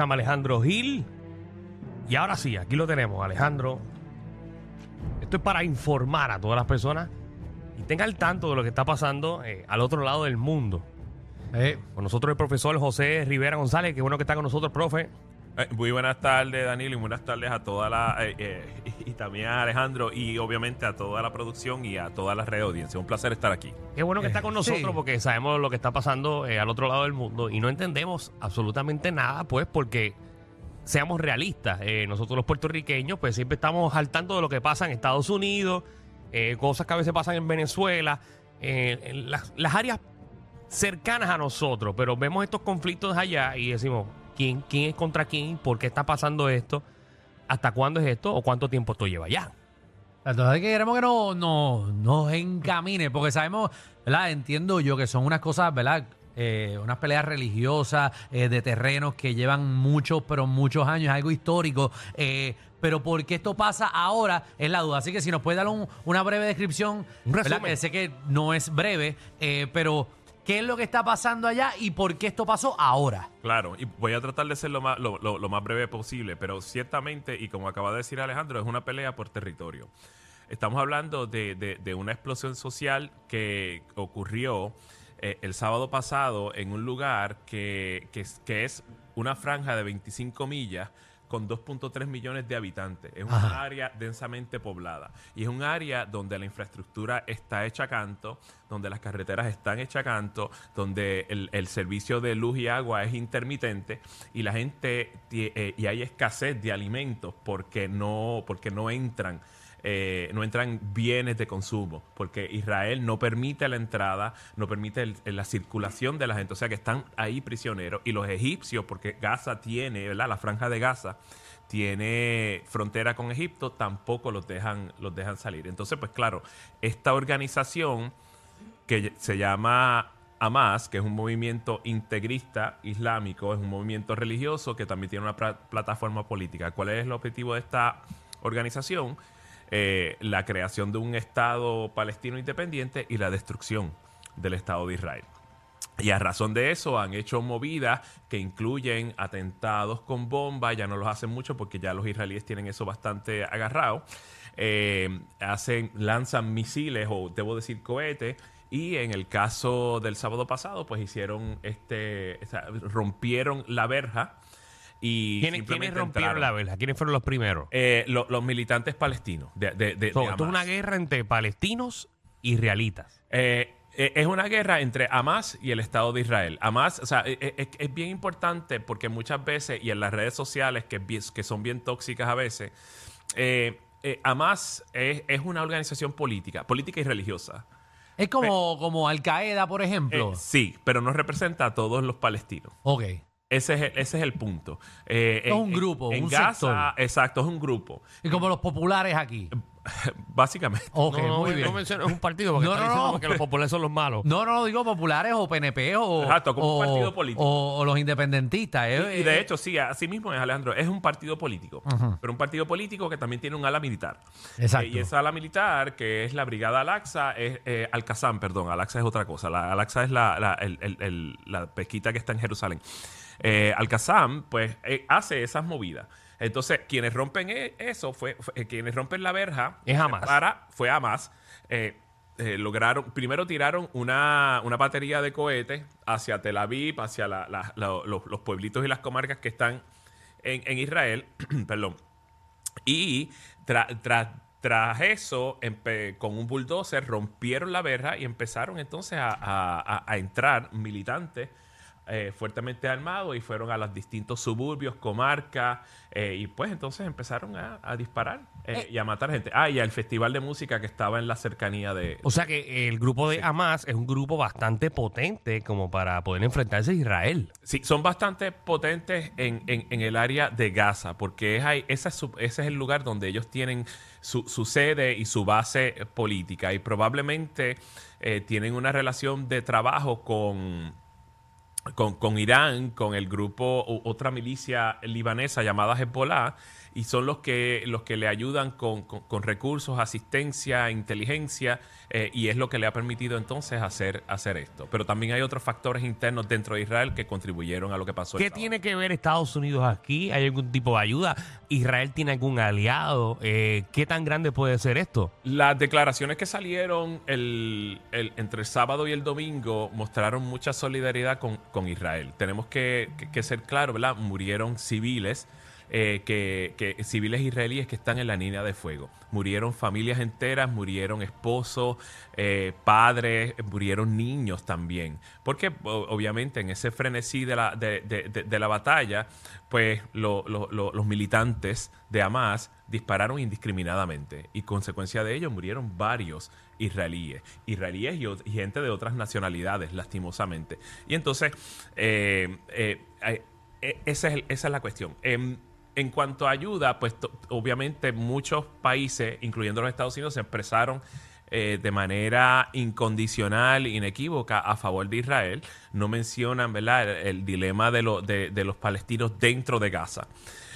llama Alejandro Gil. Y ahora sí, aquí lo tenemos, Alejandro. Esto es para informar a todas las personas y tenga al tanto de lo que está pasando eh, al otro lado del mundo. Eh, Con nosotros el profesor José Rivera González, que bueno que está con nosotros, profe. Eh, Muy buenas tardes, Danilo, y buenas tardes a toda la. eh, eh, y también a Alejandro, y obviamente a toda la producción y a toda la red de audiencia. Un placer estar aquí. Qué bueno que está con nosotros sí. porque sabemos lo que está pasando eh, al otro lado del mundo y no entendemos absolutamente nada, pues porque seamos realistas. Eh, nosotros los puertorriqueños, pues siempre estamos al tanto de lo que pasa en Estados Unidos, eh, cosas que a veces pasan en Venezuela, eh, en las, las áreas cercanas a nosotros, pero vemos estos conflictos allá y decimos, ¿quién, quién es contra quién? ¿Por qué está pasando esto? ¿Hasta cuándo es esto? ¿O cuánto tiempo esto lleva ya? entonces que queremos que no, no, nos encamine, porque sabemos, ¿verdad? Entiendo yo que son unas cosas, ¿verdad? Eh, unas peleas religiosas eh, de terrenos que llevan muchos, pero muchos años, algo histórico. eh, pero por qué esto pasa ahora es la duda. Así que si nos puede dar un- una breve descripción, Un sé que no es breve, pero ¿qué es lo que está pasando allá y por qué esto pasó ahora? Claro, y voy a tratar de ser lo más, breve posible, pero ciertamente, y como acaba de decir Alejandro, es una pelea por territorio. Estamos hablando de, una explosión social que ocurrió eh, el sábado pasado en un lugar que es una franja de 25 millas con 2.3 millones de habitantes. Es un área densamente poblada y es un área donde la infraestructura está hecha a canto, donde las carreteras están hechas a canto, donde el, el servicio de luz y agua es intermitente y la gente eh, y hay escasez de alimentos porque no porque no entran eh, no entran bienes de consumo, porque Israel no permite la entrada, no permite la circulación de la gente, o sea que están ahí prisioneros. Y los egipcios, porque Gaza tiene, ¿verdad? La franja de Gaza tiene frontera con Egipto, tampoco los dejan, los dejan salir. Entonces, pues claro, esta organización que se llama Hamas, que es un movimiento integrista islámico, es un movimiento religioso que también tiene una plataforma política. ¿Cuál es el objetivo de esta organización? Eh, la creación de un Estado palestino independiente y la destrucción del Estado de Israel. Y a razón de eso han hecho movidas que incluyen atentados con bombas, ya no los hacen mucho porque ya los israelíes tienen eso bastante agarrado. Eh, hacen, lanzan misiles o debo decir cohetes. Y en el caso del sábado pasado, pues hicieron este, rompieron la verja y ¿Quiénes, rompieron entraron. la vela? ¿Quiénes fueron los primeros? Eh, lo- los militantes palestinos de, de, de- So, de esto es una Hamas. guerra entre palestinos y israelitas. Eh, eh, es una guerra entre Hamas y el Estado de Israel. Hamas, o sea, eh, eh, es, es bien importante porque muchas veces, y en las redes sociales que, es bien- que son bien tóxicas a veces, eh, eh, Hamas es, es una organización política, política y religiosa. Es como, como Al Qaeda, por ejemplo. Eh, sí, pero no representa a todos los palestinos. ok. Ese es el, ese es el punto. Eh, Es un grupo, en un Gaza, sector. exacto, es un grupo. Y como los populares aquí. Básicamente. Ok, no, no, muy bien. no menciones un partido porque No, está no, diciendo no. que los populares son los malos. No, no, digo populares o PNP o, Exacto, como un o- partido político. O, o los independentistas. eh, Y, y de eh, hecho, sí, así mismo es, Alejandro. Es un partido político. Pero un partido político que también tiene un ala militar. Exacto. Eh, y esa ala militar, que es la Brigada Al-Aqsa, es eh, Al-Qassam, perdón. Al-Aqsa es otra cosa. La Al-Aqsa es la, la, el- el- el- la pesquita que está en Jerusalén. Eh, Al-Qassam, pues, eh, hace esas movidas. Entonces, quienes rompen e- eso, fue, fue- eh, quienes rompen la verja, Es Hamas. Para, fue Hamas. Eh, lograron, primero tiraron una, una batería de cohetes hacia Tel Aviv, hacia la- la- la- los, los pueblitos y las comarcas que están en, en Israel, perdón. Y tra- tra- tras eso, con un bulldozer, rompieron la verja y empezaron entonces a- a entrar militantes eh, fuertemente armados y fueron a los distintos suburbios, comarcas, eh, y pues entonces empezaron a, a disparar eh, y a matar gente. Ah, y al festival de música que estaba en la cercanía de... O sea que el grupo de Hamas es un grupo bastante potente como para poder enfrentarse a Israel. Sí, son bastante potentes en, en- en el área de Gaza, porque es ahí, esa es su- ese es el lugar donde ellos tienen su, su sede y su base política, y probablemente eh, tienen una relación de trabajo con, con, con Irán, con el grupo, o- otra milicia libanesa llamada Hezbollah, y son los que, los que le ayudan con, con- con recursos, asistencia, inteligencia, eh, y es lo que le ha permitido entonces hacer, hacer esto. Pero también hay otros factores internos dentro de Israel que contribuyeron a lo que pasó. ¿Qué tiene que ver Estados Unidos aquí? ¿Hay algún tipo de ayuda? ¿Israel tiene algún aliado? Eh, ¿Qué tan grande puede ser esto? Las declaraciones que salieron el, el- entre el sábado y el domingo mostraron mucha solidaridad con, con Israel. Tenemos que, que- que ser claros, ¿verdad? Murieron civiles, eh, que, civiles israelíes que están en la línea de fuego. Murieron familias enteras, murieron esposos, eh, padres, murieron niños también. Porque obviamente en ese frenesí de la, de, de- la batalla, pues lo- lo- lo- los militantes de Hamas dispararon indiscriminadamente y consecuencia de ello murieron varios israelíes, israelíes y, gente de otras nacionalidades, lastimosamente. Y entonces, eh, eh, eh, esa, es esa es la cuestión. En cuanto a ayuda, pues obviamente muchos países, incluyendo los Estados Unidos, se expresaron eh, de manera incondicional, inequívoca, a favor de Israel. No mencionan ¿verdad? el, dilema de, lo- de- de los palestinos dentro de Gaza.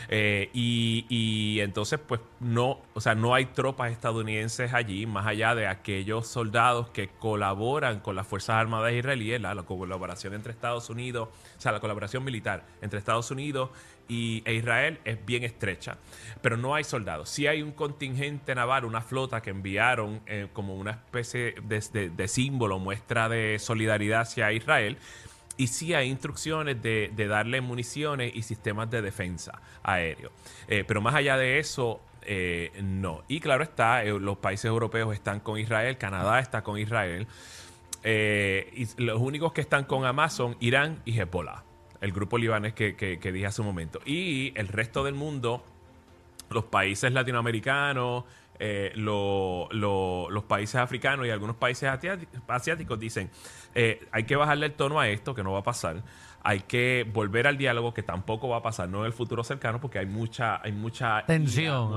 Eh, y, entonces, pues no, o sea, no hay tropas estadounidenses allí, más allá de aquellos soldados que colaboran con las Fuerzas Armadas israelíes, la, la colaboración entre Estados Unidos, o sea, la colaboración militar entre Estados Unidos y, e Israel es bien estrecha, pero no hay soldados. Sí hay un contingente naval, una flota que enviaron eh, como una especie de, símbolo, muestra de solidaridad hacia Israel. Y sí hay instrucciones de, darle municiones y sistemas de defensa aéreo. Eh, pero más allá de eso, eh, no. Y claro está, los países europeos están con Israel, Canadá está con Israel. Y los únicos que están con Hamas son Irán y Hezbollah, el grupo libanés que, que- que dije hace un momento. Y el resto del mundo, los países latinoamericanos, eh, lo- lo- los países africanos y algunos países asiáti- asiáticos dicen, eh, hay que bajarle el tono a esto, que no va a pasar. Hay que volver al diálogo, que tampoco va a pasar, no en el futuro cercano, porque hay mucha, hay mucha ira,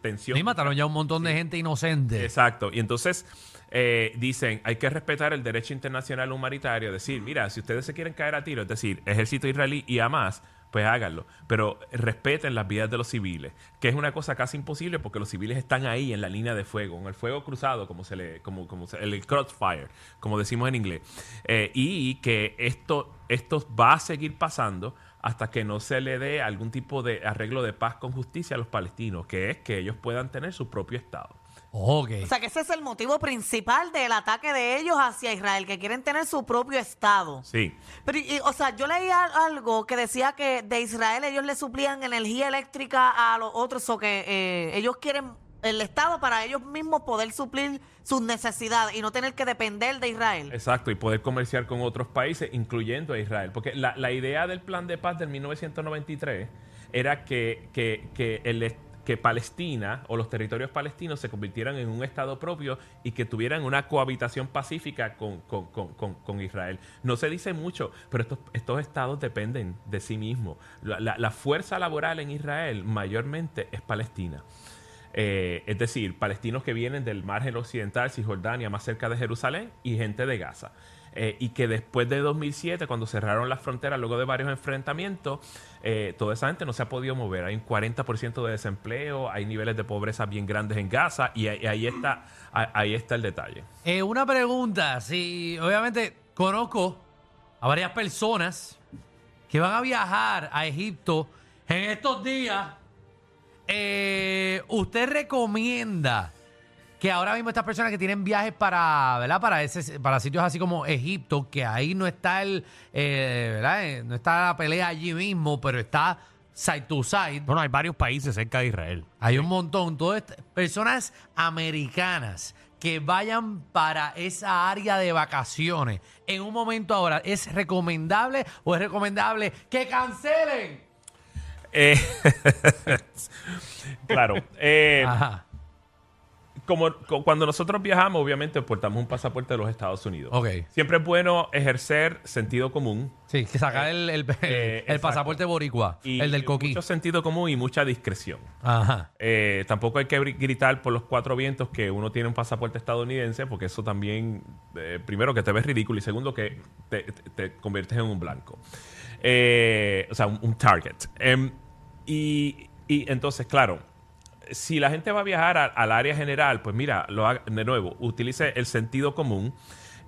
tensión. Y mataron ya un montón de gente inocente. Exacto. Y entonces eh, dicen, hay que respetar el derecho internacional humanitario. Decir, mira, si ustedes se quieren caer a tiro, es decir, ejército israelí y Hamas, pues háganlo. Pero respeten las vidas de los civiles, que es una cosa casi imposible porque los civiles están ahí en la línea de fuego, en el fuego cruzado, como se le, como, como se- el crossfire, como decimos en inglés. Eh, y que esto, esto va a seguir pasando hasta que no se le dé algún tipo de arreglo de paz con justicia a los palestinos, que es que ellos puedan tener su propio Estado. Ok. O sea, que ese es el motivo principal del ataque de ellos hacia Israel, que quieren tener su propio Estado. Sí. Pero, y- o sea, yo leía algo que decía que de Israel ellos le suplían energía eléctrica a los otros, o que eh, ellos quieren el Estado para ellos mismos poder suplir sus necesidades y no tener que depender de Israel. Exacto, y poder comerciar con otros países, incluyendo a Israel. Porque la, la idea del plan de paz del 1993 era que, que, que, el, est- que Palestina o los territorios palestinos se convirtieran en un Estado propio y que tuvieran una cohabitación pacífica con, con- con- con- Israel. No se dice mucho, pero estos, estos estados dependen de sí mismos. La, la- la fuerza laboral en Israel mayormente es palestina. Eh, es decir, palestinos que vienen del margen occidental, Cisjordania, más cerca de Jerusalén, y gente de Gaza. Eh, y que después de 2007, cuando cerraron las fronteras, luego de varios enfrentamientos, eh, toda esa gente no se ha podido mover. Hay un 40% de desempleo, hay niveles de pobreza bien grandes en Gaza, y ahí, está, ahí- está el detalle. Eh, una pregunta, si obviamente conozco a varias personas que van a viajar a Egipto en estos días, ¿usted recomienda que ahora mismo estas personas que tienen viajes para, ¿verdad? Para ese, para sitios así como Egipto, que ahí no está el, eh, ¿verdad? Eh, No está la pelea allí mismo, pero está side to side. Bueno, hay varios países cerca de Israel. Hay un montón. Todas estas personas americanas que vayan para esa área de vacaciones en un momento ahora, ¿es recomendable o es recomendable que cancelen? Eh, claro. eh, Ajá. Como co- cuando nosotros viajamos, obviamente portamos un pasaporte de los Estados Unidos. Ok. Siempre es bueno ejercer sentido común. Sí, que sacar el, el, eh, el exacto. pasaporte boricua, Y el del coquí. Mucho sentido común y mucha discreción. Ajá. Eh, tampoco hay que gritar por los cuatro vientos que uno tiene un pasaporte estadounidense, porque eso también, eh, primero, que te ves ridículo y segundo, que te, te- te conviertes en un blanco. Eh, o sea, un, un target. Em, y, y entonces, claro, si la gente va a viajar al área general, pues mira, lo haga- de nuevo, utilice el sentido común.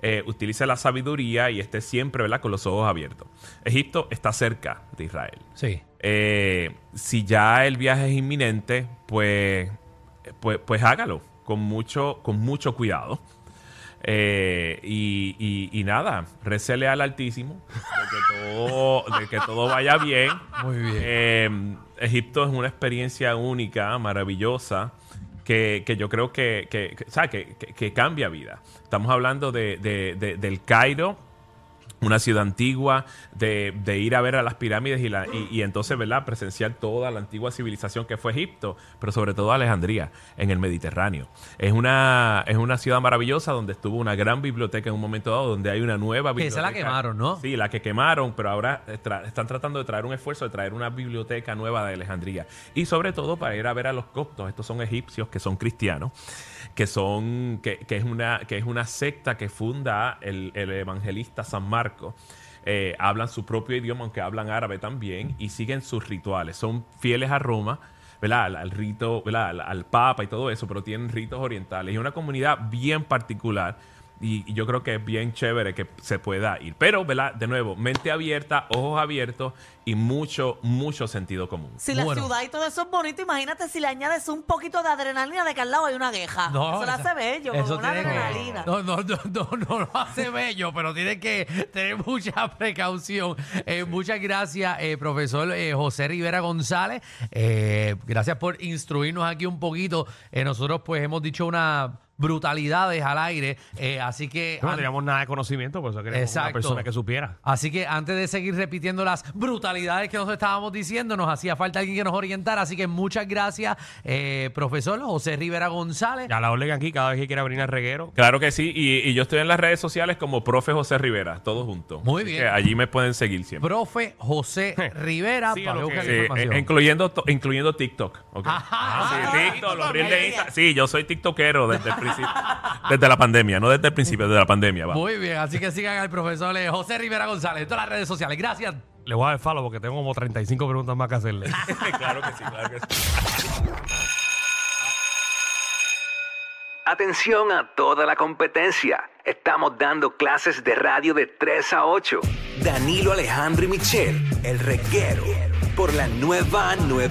eh, utilice la sabiduría y esté siempre ¿verdad? con los ojos abiertos. Egipto está cerca de Israel. Sí. Eh, si ya el viaje es inminente, pues, pues, pues hágalo con mucho, con mucho cuidado. Eh, y, y- y nada, recele al Altísimo de que todo, de que todo vaya bien. Muy bien. Egipto es una experiencia única, maravillosa, que, que yo creo que, que, que- que- cambia vida. Estamos hablando de- de- del Cairo, una ciudad antigua, de, de ir a ver a las pirámides y, la, y, y entonces, ¿verdad?, presenciar toda la antigua civilización que fue Egipto, pero sobre todo Alejandría, en el Mediterráneo. Es una, es una ciudad maravillosa donde estuvo una gran biblioteca en un momento dado, donde hay una nueva Que esa biblioteca. la quemaron, ¿no? Sí, la que quemaron, pero ahora tra- están tratando de traer un esfuerzo de traer una biblioteca nueva de Alejandría. Y sobre todo para ir a ver a los coptos. Estos son egipcios que son cristianos, que son, que, que es una, que es una secta que funda el, el evangelista San Marcos. Eh, hablan su propio idioma, aunque hablan árabe también, y siguen sus rituales. Son fieles a Roma. ¿verdad? Al, rito. Al, al Papa y todo eso, pero tienen ritos orientales. Y una comunidad bien particular. Y, y yo creo que es bien chévere que se pueda ir. Pero, ¿verdad? De nuevo, mente abierta, ojos abiertos y mucho, mucho sentido común. Si la Bueno. ciudad y todo eso es bonito, imagínate si le añades un poquito de adrenalina de que al lado hay una queja. eso lo esa- hace bello, eso con una tiene que- adrenalina. No, no, no, no, no lo hace bello, pero tiene que tener mucha precaución. Eh, Muchas gracias, eh, profesor eh, José Rivera González. Eh, gracias por instruirnos aquí un poquito. Eh, nosotros, pues, hemos dicho unas brutalidades al aire, eh, así que... No an- teníamos nada de conocimiento, por eso queríamos Exacto. una persona que supiera. Así que antes de seguir repitiendo las brutalidades que nos estábamos diciendo, nos hacía falta alguien que nos orientara. Así que muchas gracias, eh, profesor José Rivera González. Ya la orden aquí, cada vez que quiera venir al reguero. Claro que sí, y, y yo estoy en las redes sociales como profe José Rivera, todos juntos. Muy Así bien. que allí me pueden seguir siempre. Profe José Rivera, Sí, para lo buscar que- Sí, información. eh, incluyendo, to- incluyendo TikTok. ok. Ajá. Ah, sí, Ah, TikTok, los TikTok, reels de al Insta. día. Sí, yo soy tiktokero desde el principio. desde la pandemia, no desde el principio, desde la pandemia. va. Muy bien, así que sigan al profesor José Rivera González en todas las redes sociales. Gracias. Le voy a dar follow porque tengo como 35 preguntas más que hacerle. claro que sí, claro que sí. Atención a toda la competencia. Estamos dando clases de radio de 3 a 8. Danilo Alejandro y Michelle, el reguero, por la nueva